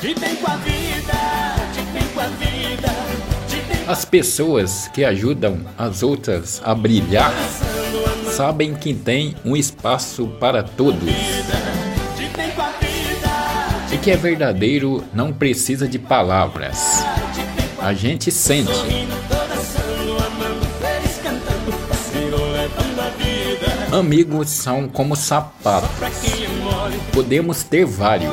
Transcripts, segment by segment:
de bem com a vida, de bem com a vida, As pessoas que ajudam as outras a brilhar sabem que tem um espaço para todos e que é verdadeiro não precisa de palavras. A gente sente. Amigos são como sapatos. Podemos ter vários,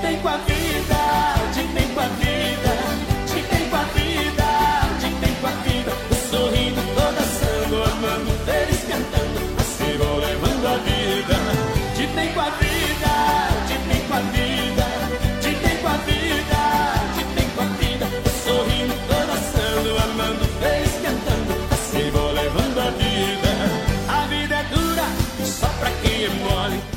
tem quatro.